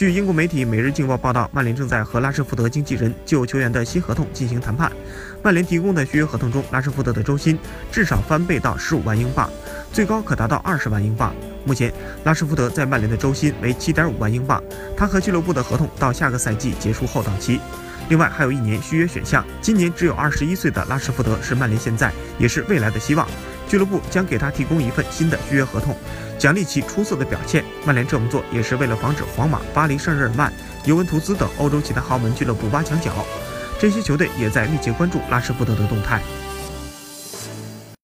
据英国媒体《每日镜报》报道，曼联正在和拉什福德经纪人就球员的新合同进行谈判。曼联提供的续约合同中，拉什福德的周薪至少翻倍到十五万英镑，最高可达到二十万英镑。目前，拉什福德在曼联的周薪为七点五万英镑，他和俱乐部的合同到下个赛季结束后到期。另外还有一年续约选项。今年只有二十一岁的拉什福德是曼联现在也是未来的希望，俱乐部将给他提供一份新的续约合同。奖励其出色的表现，曼联这么做也是为了防止皇马、巴黎圣日耳曼、尤文图斯等欧洲其他豪门俱乐部挖墙脚。这些球队也在密切关注拉什福德的动态。